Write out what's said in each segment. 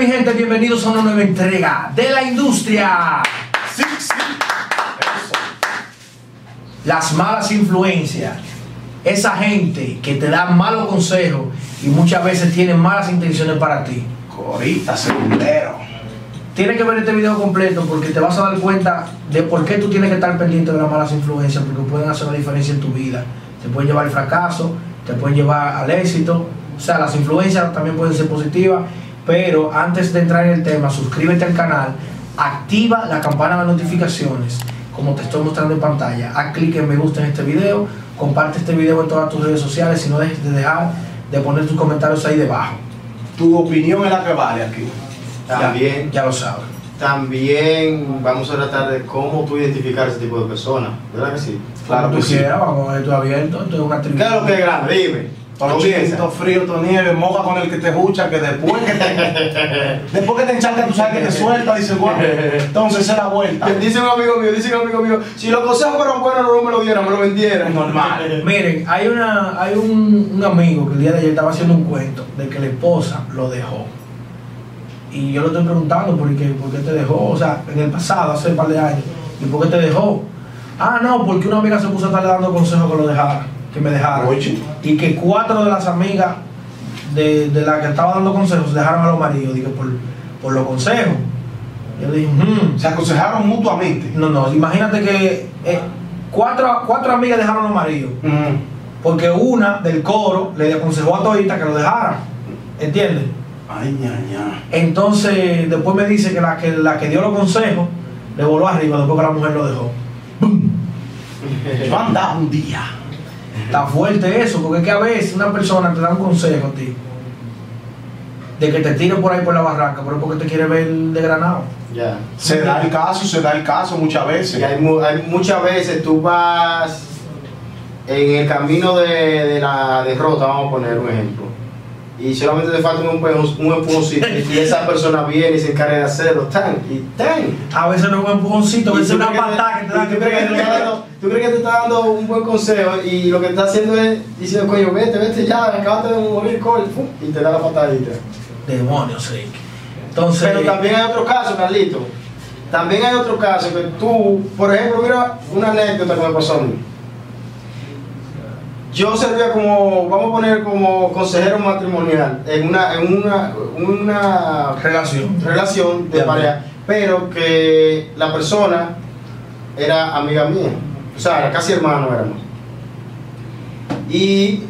mi gente, bienvenidos a una nueva entrega de la industria. Sí, sí. Las malas influencias. Esa gente que te da malos consejos y muchas veces tiene malas intenciones para ti. Corita, segundero. Tienes que ver este video completo porque te vas a dar cuenta de por qué tú tienes que estar pendiente de las malas influencias, porque pueden hacer una diferencia en tu vida. Te pueden llevar al fracaso, te pueden llevar al éxito. O sea, las influencias también pueden ser positivas, pero antes de entrar en el tema, suscríbete al canal, activa la campana de notificaciones, como te estoy mostrando en pantalla. Haz clic en me gusta en este video, comparte este video en todas tus redes sociales y no dejes de dejar de poner tus comentarios ahí debajo. Tu opinión es la que vale aquí. También, Ya lo sabes. también vamos a tratar de cómo tú identificar ese tipo de personas, ¿verdad que sí? Claro que tú sí. quieras, vamos a ver esto abierto, esto es una ¿Qué tribuna. es lo que es grande? Dime. Todo frío, todo nieve, moja con el que te escucha, que después que te, después que te encharca, tú sabes que te suelta, dice, bueno, entonces es la vuelta. Dice un amigo mío, dice un amigo mío, si los consejos fueran buenos no me lo dieran, me lo vendieran. Normal. Miren, hay una, hay un, un amigo que el día de ayer estaba haciendo un cuento de que la esposa lo dejó. Y yo le estoy preguntando por qué, por qué te dejó, o sea, en el pasado, hace un par de años, ¿y por qué te dejó? Ah, no, porque una amiga se puso a estarle dando consejos que lo dejara, que me dejara. Oye. Y que cuatro de las amigas de, de las que estaba dando consejos dejaron a los maridos, dije, por, por los consejos. Yo dije, "Hmm". Se aconsejaron mutuamente. no, no, imagínate que eh, cuatro, cuatro amigas dejaron a los maridos. Mm. Porque una del coro le aconsejó a Todita que lo dejara. ¿Entiendes? Ay, ña, ña. Entonces, después me dice que la que, la que dio los consejos le voló arriba después que la mujer lo dejó. Yo andaba un día. Está fuerte eso, porque es que a veces una persona te da un consejo a ti de que te tire por ahí por la barranca, pero es porque te quiere ver de granado. Ya. Se da el caso, se da el caso muchas Y veces. hay, mu- hay muchas veces tú vas en el camino de, de la derrota, vamos a poner un ejemplo. Y solamente te falta un, un empujoncito y esa persona viene y se encarga de hacerlo. Tan, y tan. A veces no es un empujoncito, a Y veces tú una que patada que te da que dando- tú crees que te está dando un buen consejo y lo que está haciendo es diciendo, coño, vete, vete ya, acabas de morir, coño, ¡fum! y te da la patadita. Demonios, Rick. Entonces, Pero también hay otro caso, Carlito. También hay otro caso que tú, por ejemplo, mira una anécdota que me pasó a mí. Yo servía como, vamos a poner como consejero matrimonial en una, en una, una relación. relación de pareja, pero que la persona era amiga mía, o sea, casi hermano éramos. Y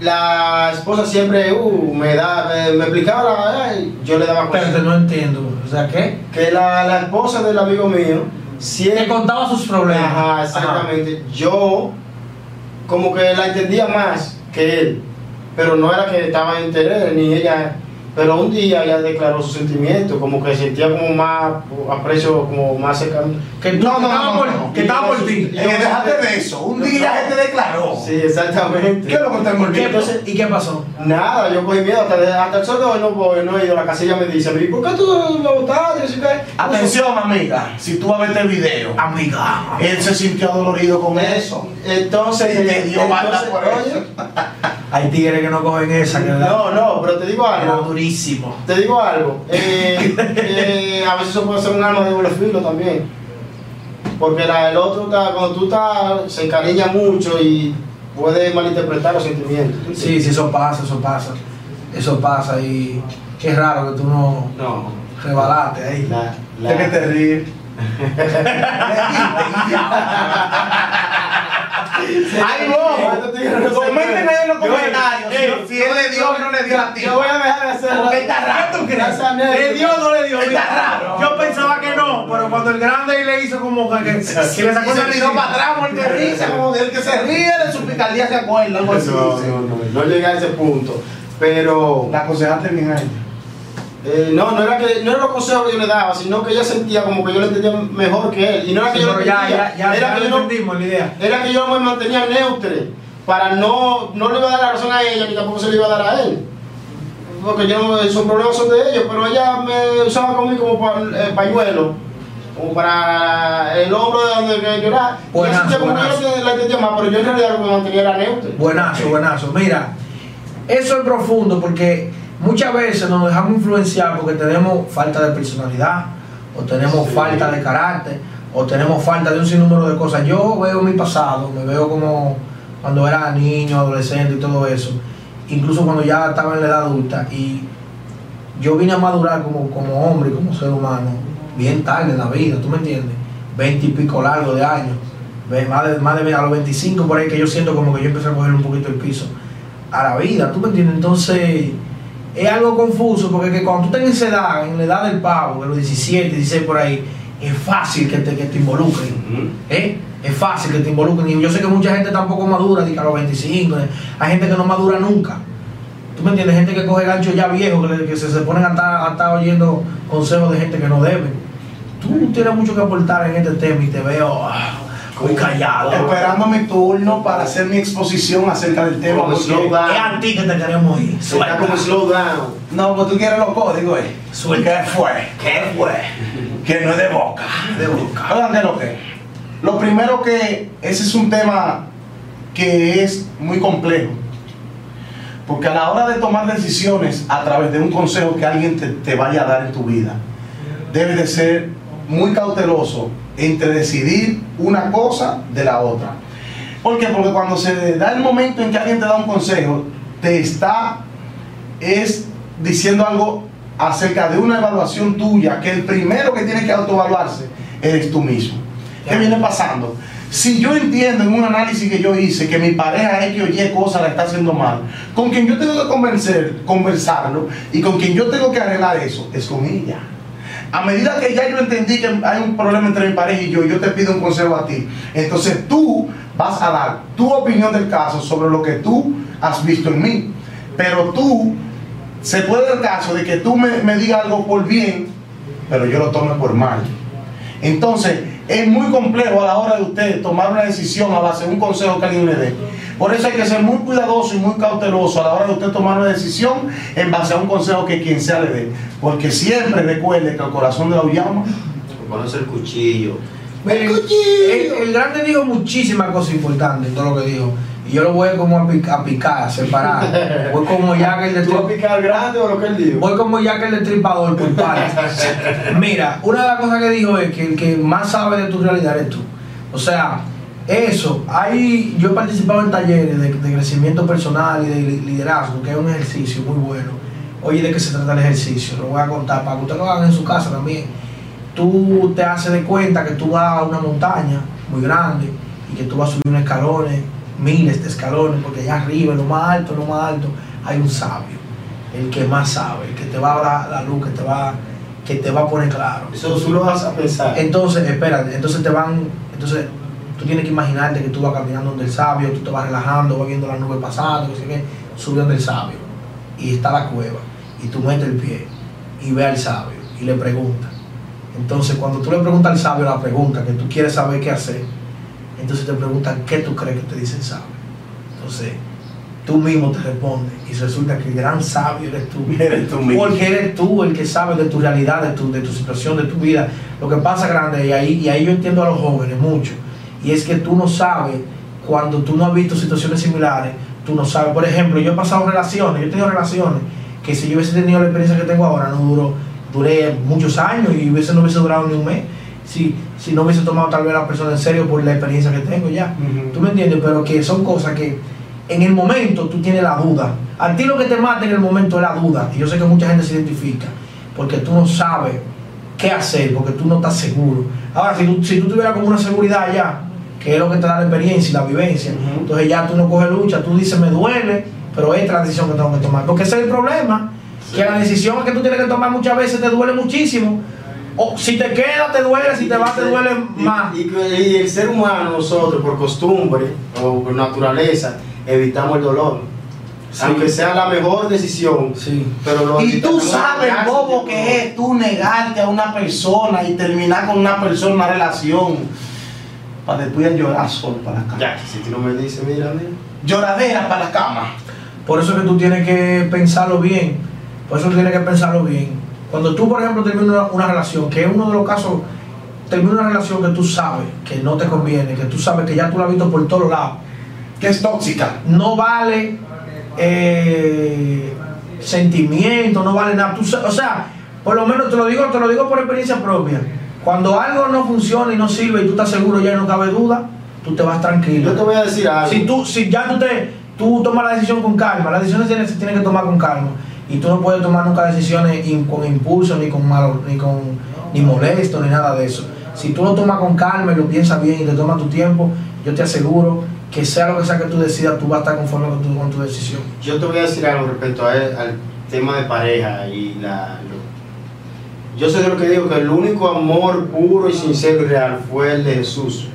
la esposa siempre uh, me, da, me, me explicaba, la- yo le daba Espérate, cosas. no entiendo. O sea, ¿qué? Que la, la esposa del amigo mío Te siempre... contaba sus problemas. Ajá, exactamente. Yo como que la entendía más que él, pero no era que estaba en interés ni ella. Pero un día ella declaró su sentimiento, como que sentía como más aprecio, como más cercano. Que tú No, no, no, por, no. que estaba por ti. Eh, déjate de eso. Un día él te declaró. Sí, exactamente. ¿Qué es lo que te ¿Qué, envolvió? entonces, ¿Y qué pasó? Nada, yo cogí miedo hasta, hasta el sol de hoy no voy, no he ido. La casilla me dice, "¿Y ¿por qué tú me votaste? Atención, amiga. Si tú vas a ver este video, Amiga. él se sintió dolorido con Eh, eso. Entonces, Y te dio banda entonces, por eso. Hay tigres que no cogen esa, que No, no, pero te digo algo. Durísimo. Te digo algo, eh, eh, a veces eso puede ser un arma de doble filo también. Porque la, el otro, está- cuando tú estás, se encariña mucho y puede malinterpretar los sentimientos. ¿tú Sí, sí, eso pasa, eso pasa. Eso pasa y qué raro que tú no No. rebalaste ahí. La, la- ¿De qué te ríes? Ay, vos. Comenten ahí en los comentarios. Si él le dio o no le dio a ti. Yo voy a dejar de hacer Porque está raro. ¿Qué tú crees? ¿Le dio o no le dio? Mira, raro. Yo pensaba que no, pero cuando el grande le hizo como que, que, le sacó una tiró para atrás porque risa, como del que se ríe de su picardía se acuerda. No, no, no, no llegué a ese punto. Pero La aconsejaste bien a ella. Eh, no, no era que no era los consejos que yo le daba, sino que ella sentía como que yo le entendía mejor que él. Y no era que yo ya, entendía, ya, ya, era que lo yo entendimos la idea. era que yo me mantenía neutro para no, no le iba a dar la razón a ella ni tampoco se le iba a dar a él. Porque yo, no- esos problemas son de ellos, pero ella me usaba conmigo como pa- eh, pañuelo, como para el hombro de donde que llorar. Yo Buenazo, que buenazo. yo la entendía más, pero yo en realidad lo que me mantenía era neutro. Buenazo, buenazo. Mira, eso es profundo porque muchas veces nos dejamos influenciar porque tenemos falta de personalidad, o tenemos Sí. falta de carácter, o tenemos falta de un sinnúmero de cosas. Yo veo mi pasado, me veo como cuando era niño, adolescente y todo eso, incluso cuando ya estaba en la edad adulta, y yo vine a madurar como, como hombre como ser humano bien tarde en la vida, ¿tú me entiendes? Veinte y pico largo de años, más de, más de a los 25 por ahí que yo siento como que yo empecé a coger un poquito el piso a la vida, ¿tú me entiendes? Entonces es algo confuso porque que cuando tú tengas esa edad, en la edad del pavo, de los 17, 16 por ahí, es fácil que te, que te involucren. ¿eh? Es fácil que te involucren. Y yo sé que mucha gente tampoco madura, dice a los 25. ¿eh? Hay gente que no madura nunca. ¿Tú me entiendes? Gente que coge gancho ya viejo, que, que se, se ponen a estar, a estar oyendo consejos de gente que no debe. Tú tienes mucho que aportar en este tema y te veo ah, muy callado. Esperando mi turno para hacer mi exposición acerca del tema. Como porque- slow down. Es a ti que te queremos ir. Está como slow down. No, pues tú quieres los códigos, eh. Suelta. ¿Qué fue? ¿Qué fue? Que no es de boca. De boca. ¿qué es lo que? Lo primero que ese es un tema que es muy complejo. Porque a la hora de tomar decisiones a través de un consejo que alguien te, te vaya a dar en tu vida, debes de ser muy cauteloso entre decidir una cosa de la otra. ¿Por qué? Porque cuando se da el momento en que alguien te da un consejo, te está es diciendo algo acerca de una evaluación tuya, que el primero que tiene que autoevaluarse eres tú mismo. ¿Qué viene pasando? Si yo entiendo en un análisis que yo hice que mi pareja X o Y cosa la está haciendo mal, con quien yo tengo que convencer, conversarlo y con quien yo tengo que arreglar eso es con ella. A medida que ya yo entendí que hay un problema entre mi pareja y yo, yo te pido un consejo a ti. Entonces tú vas a dar tu opinión del caso sobre lo que tú has visto en mí. Pero tú, se puede dar el caso de que tú me, me digas algo por bien, pero yo lo tome por mal. Entonces, es muy complejo a la hora de usted tomar una decisión a base de un consejo que alguien le dé. Por eso hay que ser muy cuidadoso y muy cauteloso a la hora de usted tomar una decisión en base a un consejo que quien sea le dé. Porque siempre recuerde que el corazón de la llama. Conoce el cuchillo. El, el grande dijo muchísimas cosas importantes en todo lo que dijo. Y yo lo voy como a, pic- a picar, a separar. Voy como ya que el de ¿Tú vas a picar grande o lo que él dijo? Voy como ya que el destripador por. Mira, una de las cosas que dijo es que el que más sabe de tu realidad eres tú. O sea, eso, hay, yo he participado en talleres de, de crecimiento personal y de li- liderazgo, que es un ejercicio muy bueno. Oye, ¿de qué se trata el ejercicio? Lo voy a contar para que ustedes lo hagan en su casa también. Tú te haces de cuenta que tú vas a una montaña muy grande y que tú vas a subir unos escalones, miles de escalones, porque allá arriba, en lo más alto, en lo más alto, hay un sabio el que más sabe, el que te va a dar la luz, que te va, que te va a poner claro. Eso tú lo vas a pensar. Entonces, espérate, entonces te van, entonces tú tienes que imaginarte que tú vas caminando donde el sabio, tú te vas relajando, vas viendo las nubes pasando, que sé qué, sube donde el sabio, y está la cueva, y tú metes el pie, y ve al sabio, y le preguntas. Entonces, cuando tú le preguntas al sabio la pregunta, que tú quieres saber qué hacer, entonces te preguntan qué tú crees que te dice el sabio. Entonces, tú mismo te respondes, y resulta que el gran sabio eres tú. Eres tú mismo. Porque eres tú el que sabe de tu realidad, de tu, de tu situación, de tu vida. Lo que pasa grande, y ahí, y ahí yo entiendo a los jóvenes mucho, y es que tú no sabes, cuando tú no has visto situaciones similares, tú no sabes. Por ejemplo, yo he pasado relaciones, yo he tenido relaciones que si yo hubiese tenido la experiencia que tengo ahora, no duró, duré muchos años y hubiese, no hubiese durado ni un mes. Si, si no hubiese tomado tal vez la persona en serio por la experiencia que tengo ya. ¿Tú me entiendes? Pero que son cosas que en el momento tú tienes la duda. A ti lo que te mata en el momento es la duda. Y yo sé que mucha gente se identifica porque tú no sabes qué hacer, porque tú no estás seguro. Ahora, si tú, si tú tuvieras como una seguridad ya, que es lo que te da la experiencia y la vivencia, entonces ya tú no coges lucha, tú dices me duele, pero esta es la decisión que tengo que tomar. Porque ese es el problema, que la decisión que tú tienes que tomar muchas veces te duele muchísimo. O si te queda te duele, si te vas te duele Y- más. Y, y el ser humano, nosotros, por costumbre o por naturaleza, evitamos el dolor. Sí. Aunque sea la mejor decisión, Sí. pero lo Y tú sabes, bobo, tiempo. que es tú negarte a una persona y terminar con una persona una relación para después llorar solo para la cama. Ya, si tú no me dices, mira, mira. Lloradera para la cama. Por eso es que tú tienes que pensarlo bien. Por eso tú tienes que pensarlo bien. Cuando tú, por ejemplo, terminas una, una relación, que es uno de los casos, terminas una relación que tú sabes que no te conviene, que tú sabes que ya tú la has visto por todos lados, Que es tóxica. no vale eh, sentimiento, no vale nada. Tú o sea, por lo menos te lo digo, te lo digo por experiencia propia. Cuando algo no funciona y no sirve y tú estás seguro ya y no cabe duda, tú te vas tranquilo. Yo te voy a decir algo. Si tú, si ya tú te, tú tomas la decisión con calma, las decisiones se tienen, que tomar con calma. Y tú no puedes tomar nunca decisiones in- con impulso, ni con malo, ni con ni molesto, ni nada de eso. Si tú lo tomas con calma y lo piensas bien y te tomas tu tiempo, yo te aseguro que sea lo que sea que tú decidas, tú vas a estar conforme con tu, con tu decisión. Yo te voy a decir algo respecto a- al tema de pareja y la. Yo soy de lo que digo que el único amor puro y sincero y real fue el de Jesús,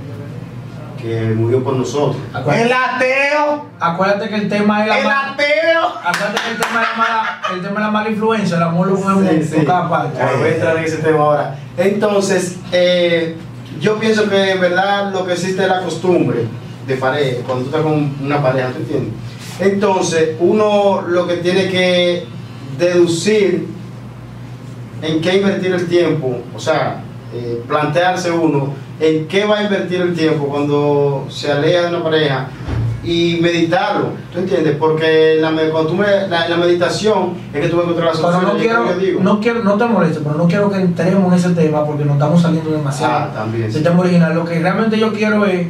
que murió por nosotros. Acuérdate, El ateo, acuérdate que el tema es la el mala, ateo. acuérdate que el tema es la mala, el tema es la mala influencia, el amor lo podemos Sí, sí. por cada parte. Ah, voy a entrar en ese tema ahora. Entonces, eh, yo pienso que en verdad lo que existe es la costumbre de pareja, cuando tú estás con una pareja, ¿tú entiendes? Entonces, uno lo que tiene que deducir en qué invertir el tiempo, o sea, eh, plantearse uno en qué va a invertir el tiempo cuando se aleja de una pareja y meditarlo, ¿tú entiendes? Porque la, cuando tú me- la, la meditación es que tú vas a encontrar la Pero no quiero, que digo. no quiero, no te molestes, pero no quiero que entremos en ese tema porque nos estamos saliendo demasiado. Ah, también. Ese tema original. Lo que realmente yo quiero es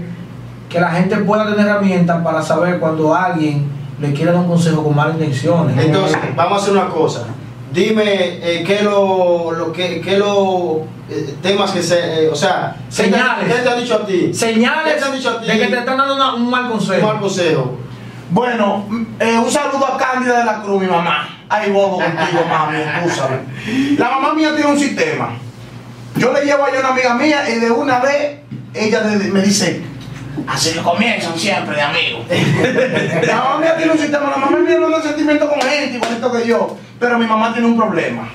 que la gente pueda tener herramientas para saber cuando alguien le quiere dar un consejo con malas intenciones. Entonces, vamos a hacer una cosa. Dime eh, qué lo, lo que, qué lo eh, temas que se, eh, o sea, ¿qué te- Señales. ¿Qué te ha dicho a ti? Señales ¿Qué te dicho a ti? de que te están dando una- un mal Un consejo. mal consejo. Bueno, eh, un saludo a Cándida de la Cruz, mi mamá. Ay, bobo contigo, mami, tú sabes. La mamá mía tiene un sistema. Yo le llevo a una amiga mía y de una vez ella me dice, así que comienzan siempre de amigos. la mamá mía tiene un sistema, la mamá mía no tiene sentimiento con gente igualito que yo, pero mi mamá tiene un problema.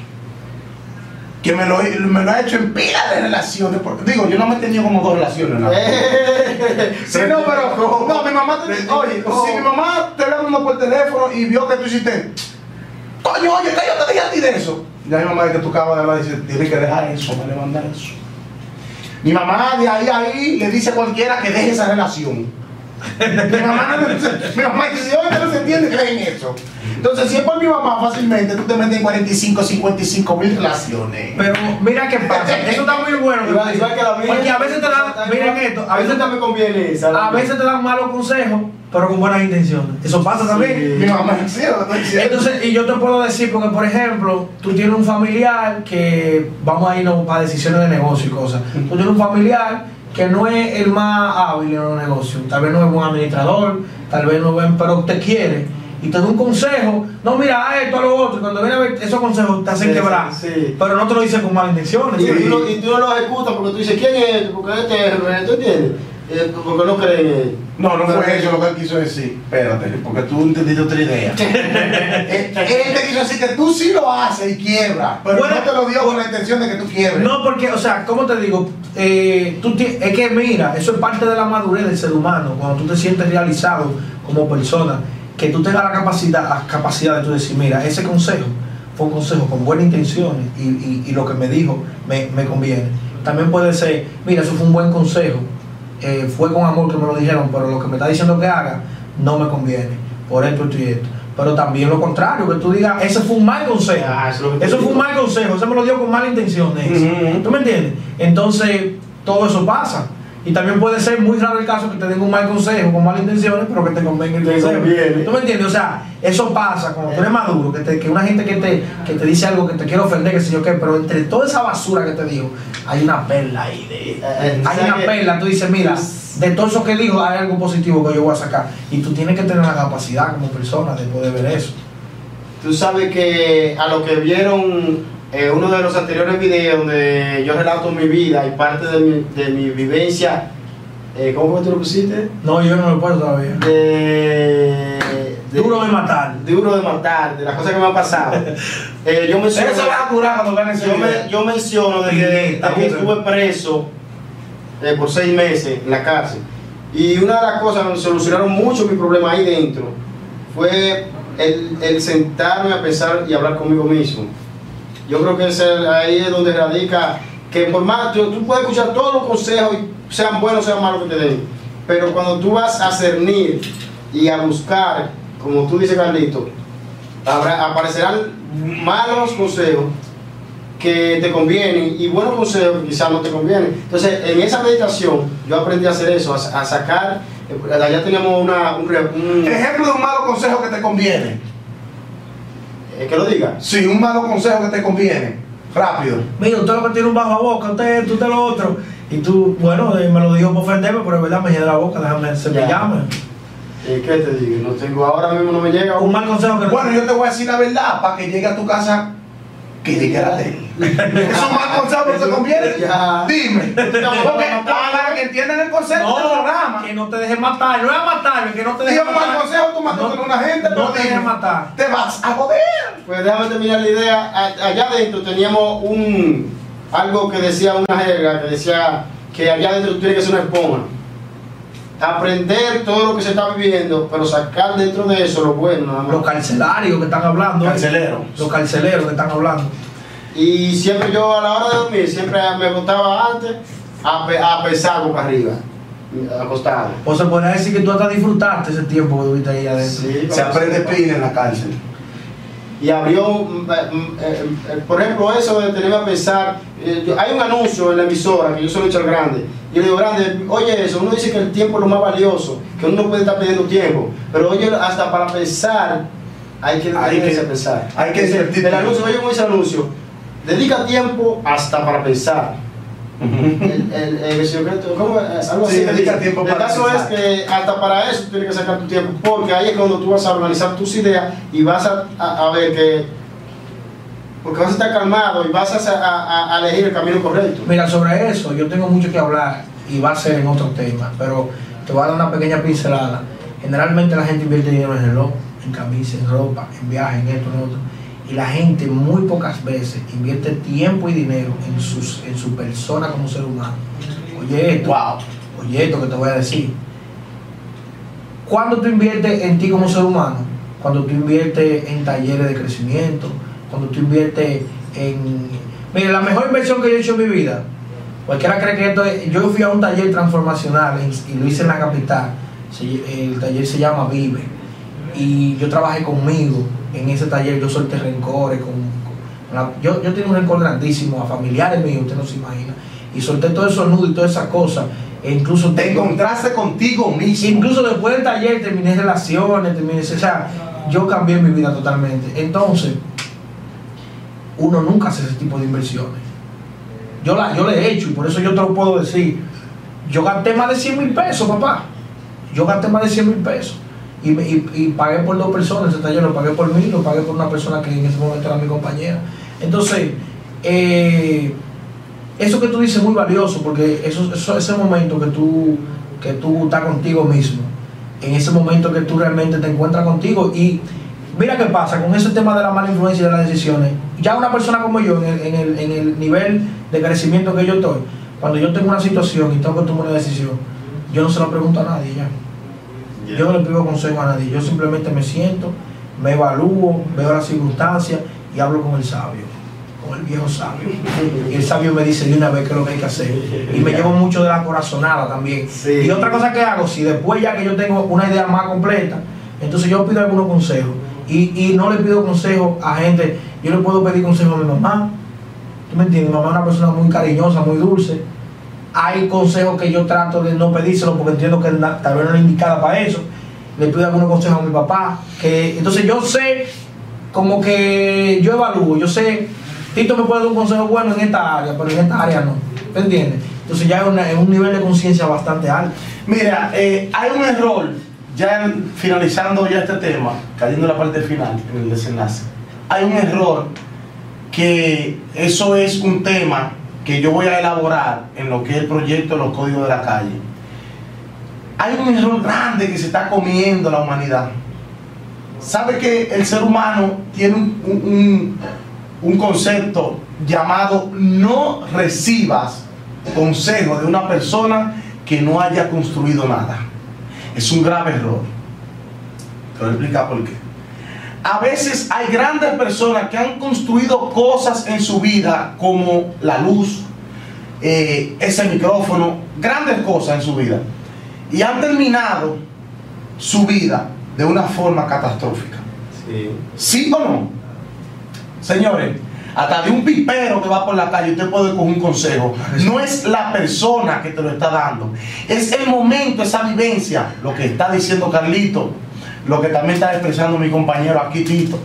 Que me lo, me lo ha hecho en pila de relaciones. Porque, digo, yo no me he tenido como dos relaciones. ¿no? Sí, no, pero no, mi mamá te oye, si mi mamá te ve hablando por teléfono y vio que tú hiciste, coño, oye, que yo te dije a ti de eso. Ya mi mamá de que tú acabas de hablar dice, tienes que dejar eso, no le mandar eso. Mi mamá de ahí a ahí le dice a cualquiera que deje esa relación. mi mamá no mi mamá dice, no se entiende, cree en eso. Entonces, si es por mi mamá, fácilmente tú te metes en 45, 55 mil relaciones. Pero mira qué pasa. Eso está muy bueno. Porque a veces te dan, miren esto, a veces, no me conviene a veces te dan malos consejos, pero con buenas intenciones. Eso pasa también. mi mamá. Entonces, y yo te puedo decir, porque por ejemplo, tú tienes un familiar que, vamos a irnos para decisiones de negocio y cosas. Tú tienes un familiar que no es el más hábil en los negocios, tal vez no es buen administrador, tal vez no es buen, pero te quiere y te da un consejo. No, mira, a esto, a lo otro. y Cuando viene a ver, esos consejos te hacen Sí, quebrar, sí, pero no te lo dice con malas intenciones. Y, tú, no- y tú no lo ejecutas porque tú dices, ¿quién es? Porque este es, ¿tú entiendes? Eh, porque no creen en él. No, no fue eso lo que él quiso decir. Espérate, porque tú entendiste otra idea. Eh, él te quiso decir que tú sí lo haces y quiebra, pero Bueno, no te lo dio con la intención de que tú quiebres. No, porque, o sea, ¿cómo te digo? Eh, tú es que mira, eso es parte de la madurez del ser humano, cuando tú te sientes realizado como persona, que tú tengas la capacidad, la capacidad de tú decir, mira, ese consejo fue un consejo con buenas intenciones y, y- y lo que me dijo me, me conviene. También puede ser, mira, eso fue un buen consejo, eh, fue con amor que me lo dijeron, pero lo que me está diciendo que haga no me conviene, por esto, esto y esto. Pero también lo contrario, que tú digas, ese fue un mal consejo. Ah, eso Eso fue un mal consejo, ese me lo dio con malas intenciones. Ujú. ¿Tú me entiendes? Entonces, todo eso pasa. Y también puede ser muy raro el caso que te den un mal consejo con malas intenciones, pero que te convenga el consejo. ¿Tú me entiendes? O sea, eso pasa cuando tú eres maduro, que, te- que una gente que te, que te dice algo que te quiere ofender, que sé yo qué, pero entre toda esa basura que te digo, hay una perla ahí. De, Eh, eh, hay ¿sabes una perla, tú dices, mira, de todo eso que dijo, hay algo positivo que yo voy a sacar. Y tú tienes que tener la capacidad como persona de poder ver eso. Tú sabes que a lo que vieron eh, uno de los anteriores videos donde yo relato mi vida y parte de mi, de mi vivencia, eh, ¿cómo fue que tú lo pusiste? No, yo no lo puedo todavía. De, de- Duro de matar. Duro de matar, de las cosas que me han pasado. Eh, yo menciono, Eso va a curar cuando gane ese yo, me- yo menciono de que, que estuve preso eh, por seis meses en la cárcel. Y una de las cosas que solucionaron mucho mi problema ahí dentro fue el, el sentarme a pensar y hablar conmigo mismo. Yo creo que ese- ahí es donde radica que por más, tú, tú puedes escuchar todos los consejos, sean buenos sean malos que te den, pero cuando tú vas a cernir y a buscar, como tú dices Carlito, aparecerán malos consejos que te convienen y buenos consejos que quizás no te convienen. Entonces, en esa meditación, yo aprendí a hacer eso, a, sacar, eh, allá teníamos una, un- Ejemplo de un malo consejo que te conviene. Que lo diga. Sí, un malo consejo que te conviene. Rápido. Mira, usted lo que tiene un bajo a boca, usted usted lo otro. Y tú, bueno, eh, me lo dijo por ofenderme, pero es verdad, me llena la boca, déjame, se me llame. Eh, ¿Qué te digo? No tengo, ahora mismo no me llega Un mal consejo que no- Bueno, yo te voy a decir la verdad para que llegue a tu casa que llegue a la de él. Es un mal consejo que te conviene. Ya. Dime. Porque que entiendan el concepto del programa. que no te dejes matar, no es matarme, que no te dejes matar. consejo, tú matas a una gente, no te dejes matar. Te vas a joder. Pues déjame terminar la idea. Allá adentro teníamos un algo que decía una jerga, que decía que allá adentro tú tienes que ser una esponja. Aprender todo lo que se está viviendo, pero sacar dentro de eso lo bueno nada más. Los carcelarios que están hablando. Carcelero. Los carceleros que están hablando. Y siempre yo a la hora de dormir, siempre me gustaba antes a, pe- a pesar boca arriba, acostado. O se podría decir que tú hasta disfrutaste ese tiempo que tuviste ahí adentro. Sí, Se aprende pila en la cárcel. y abrió, mm, mm, eh, eh, por ejemplo, eso de tenerme a pensar, eh, yo- hay un anuncio en la emisora, que yo soy Richard Grande, y yo le digo, Grande, oye eso, uno dice que el tiempo es lo más valioso, que uno no puede estar perdiendo tiempo, pero oye, hasta para pensar, hay que Hay que- pensar. hay que invertir El anuncio, oye, cómo dice el anuncio, dedica tiempo hasta para pensar. El, el, el ¿cómo es? Algo Sí, así. dedica tiempo el para caso pensar. es que hasta para eso tienes que sacar tu tiempo, porque ahí es cuando tú vas a organizar tus ideas y vas a, a- a ver que. Porque vas a estar calmado y vas a, a- a elegir el camino correcto. Mira, sobre eso yo tengo mucho que hablar y va a ser en otro tema, pero te voy a dar una pequeña pincelada. Generalmente la gente invierte dinero en reloj, en camisa, en ropa, en viaje, en esto, en otro. Y la gente muy pocas veces invierte tiempo y dinero en, sus, en su persona como ser humano. Oye esto, Wow. oye esto que te voy a decir. Cuando tú inviertes en ti como ser humano, cuando tú inviertes en talleres de crecimiento, cuando tú inviertes en... Mire, la mejor inversión que yo he hecho en mi vida, cualquiera cree que esto es... Yo fui a un taller transformacional y lo hice en la capital, el taller se llama Vive, y yo trabajé conmigo en ese taller, yo solté rencores, con, con la- yo, yo tenía un rencor grandísimo a familiares míos, usted no se imagina, y solté todos esos nudos y todas esas cosas, e incluso Te encontraste contigo mismo. Incluso después del taller terminé relaciones, terminé, o sea, yo cambié mi vida totalmente. Entonces, uno nunca hace ese tipo de inversiones. Yo la, yo le he hecho y por eso yo te lo puedo decir. Yo gasté más de 100 mil pesos, papá. Yo gasté más de 100 mil pesos. Y, y, y pagué por dos personas, ese taller lo pagué por mí, lo pagué por una persona que en ese momento era mi compañera. Entonces, eh, eso que tú dices es muy valioso porque eso, eso ese momento que tú que tú estás contigo mismo en ese momento que tú realmente te encuentras contigo y mira qué pasa con ese tema de la mala influencia y de las decisiones ya una persona como yo en el, en el, en el nivel de crecimiento que yo estoy cuando yo tengo una situación y tengo que tomar una decisión yo no se lo pregunto a nadie ya yo no le pido consejo a nadie yo simplemente me siento me evalúo veo las circunstancias y hablo con el sabio con el viejo sabio y el sabio me dice de una vez qué es lo que hay que hacer. Y me llevo mucho de la corazonada también. Sí. Y otra cosa que hago, si después ya que yo tengo una idea más completa, entonces yo pido algunos consejos. Y, y no le pido consejos a gente, yo le puedo pedir consejos a mi mamá. ¿Tú me entiendes? Mi mamá es una persona muy cariñosa, muy dulce. Hay consejos que yo trato de no pedírselo porque entiendo que tal vez no es indicada para eso. Le pido algunos consejos a mi papá. Que, entonces yo sé, como que yo evalúo, yo sé, Tito me puede dar un consejo bueno en esta área, pero en esta área no. ¿Te entiendes? Entonces ya es, un nivel de conciencia bastante alto. Mira, eh, hay un error, ya finalizando ya este tema, cayendo en la parte final, en el desenlace. Hay un error que eso es un tema que yo voy a elaborar en lo que es el proyecto de los códigos de la calle. Hay un error grande que se está comiendo la humanidad. ¿Sabe que el ser humano tiene un, un- un- concepto llamado no recibas consejo de una persona que no haya construido nada? Es un grave error. Te voy a explicar por qué. A veces hay grandes personas que han construido cosas en su vida como la luz, eh, ese micrófono, grandes cosas en su vida. Y han terminado su vida de una forma catastrófica. Sí. ¿Sí o no? Señores, hasta de un pipero que va por la calle usted puede coger un consejo. No es la persona que te lo está dando, es el momento, esa vivencia, lo que está diciendo Carlito, lo que también está expresando mi compañero aquí, Tito.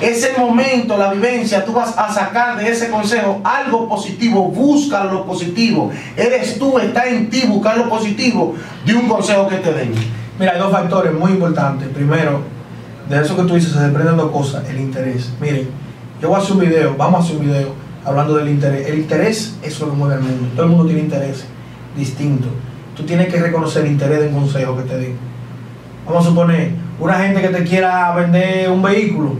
Es el momento, la vivencia, tú vas a sacar de ese consejo algo positivo, busca lo positivo. Eres tú, está en ti buscar lo positivo de un consejo que te den. Mira, hay dos factores muy importantes. Primero, de eso que tú dices, se desprenden dos cosas, el interés. Miren, yo voy a hacer un video, vamos a hacer un video hablando del interés. El interés es lo que mueve al mundo. Todo el mundo tiene interés distinto. Tú tienes que reconocer el interés de un consejo que te den. Vamos a suponer, una gente que te quiera vender un vehículo,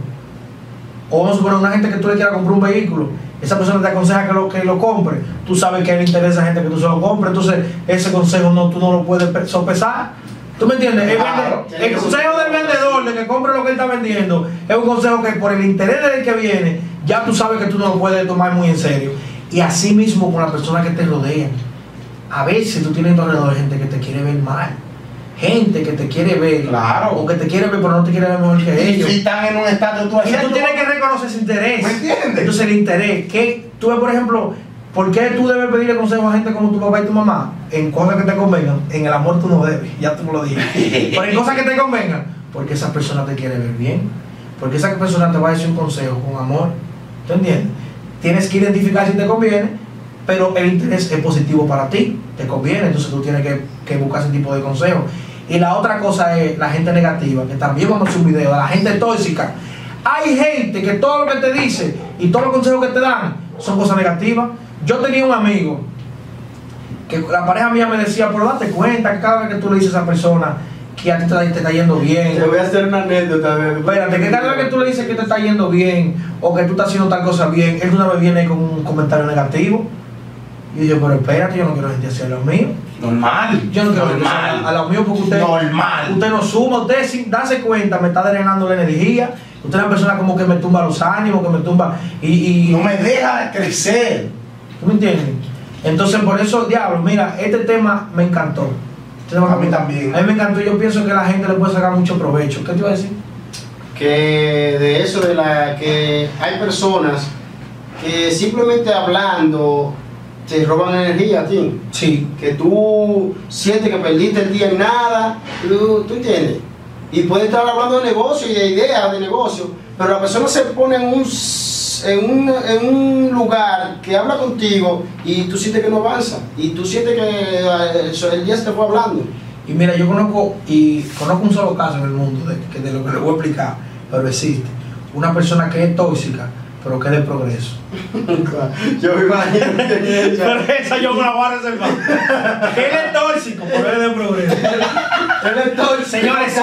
o vamos a suponer una gente que tú le quieras comprar un vehículo, esa persona te aconseja que lo, que lo compre, tú sabes que le interesa a gente que tú se lo compres, entonces ese consejo no, tú no lo puedes pe- sopesar. ¿Tú me entiendes? El, Claro. vende- el consejo del vendedor de que compre lo que él está vendiendo es un consejo que por el interés del que viene, ya tú sabes que tú no lo puedes tomar muy en serio. Y así mismo con las personas que te rodean. A veces tú tienes a alrededor gente que te quiere ver mal. Gente que te quiere ver. Claro. O que te quiere ver, pero no te quiere ver mejor que ellos. si están en un estatus, tú Y tú tienes que reconocer ese interés. ¿Me entiendes? Entonces el interés, que tú ves, por ejemplo, ¿por qué tú debes pedirle consejo a gente como tu papá y tu mamá? En cosas que te convengan. En el amor tú no debes, ya tú me lo dije. Pero en cosas que te convengan, porque esa persona te quiere ver bien. Porque esa persona te va a decir un consejo con amor. ¿Tú entiendes? Tienes que identificar si te conviene, pero el interés es positivo para ti, te conviene, entonces tú tienes que, que buscar ese tipo de consejos. Y la otra cosa es la gente negativa, que también vamos a hacer un video de la gente tóxica. Hay gente que todo lo que te dice y todos los consejos que te dan son cosas negativas. Yo tenía un amigo que la pareja mía me decía, pero date cuenta que cada vez que tú le dices a esa persona que a ti te, te está yendo bien, Te voy a hacer una anécdota. Espérate, que cada vez que tú le dices que te está yendo bien o que tú estás haciendo tal cosa bien, él una vez viene con un comentario negativo. Y yo, pero espérate, yo no quiero gente así a los míos. Normal. Yo no quiero gente normal. a los míos porque usted, Normal. usted no suma, usted sin darse cuenta me está drenando la energía. Usted es una persona como que me tumba los ánimos, que me tumba. Y, y No me deja crecer. ¿Tú me entiendes? Entonces, por eso, diablo, mira, este tema me encantó. Este tema A mí también. A mí me encantó y yo pienso que la gente le puede sacar mucho provecho. ¿Qué te iba a decir? que de eso de la que hay personas que simplemente hablando te roban energía a ti Sí. que tú sientes que perdiste el día en nada tú, tú entiendes y puede estar hablando de negocio y de ideas de negocio pero la persona se pone en un en un, en un lugar que habla contigo y tú sientes que no avanza y tú sientes que eh, el día se te fue hablando Y mira, yo conozco y conozco un solo caso en el mundo de, de lo que le voy a explicar, pero existe. Una persona que es tóxica, pero que de progreso. yo me imagino que esa yo me la voy a reservar. que él es tóxico, pero es de progreso. Él es tóxico. Señores,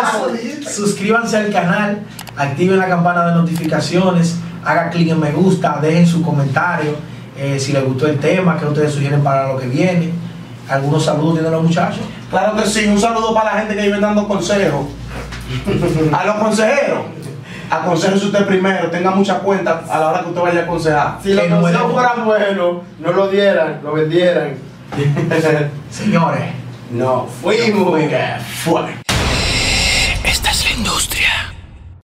sus- suscríbanse al canal, activen la campana de notificaciones, haga clic en me gusta, dejen su comentario, eh, si les gustó el tema, que ustedes sugieren para lo que viene. Algunos saludos tienen los muchachos. Claro que sí. Un saludo para la gente que vive dando consejos. A los consejeros. Aconsejese usted primero. Tenga mucha cuenta a la hora que usted vaya a aconsejar. Si los consejos fueran buenos, no lo dieran, lo vendieran. Señores. no, fuimos. Fue. Esta es la industria.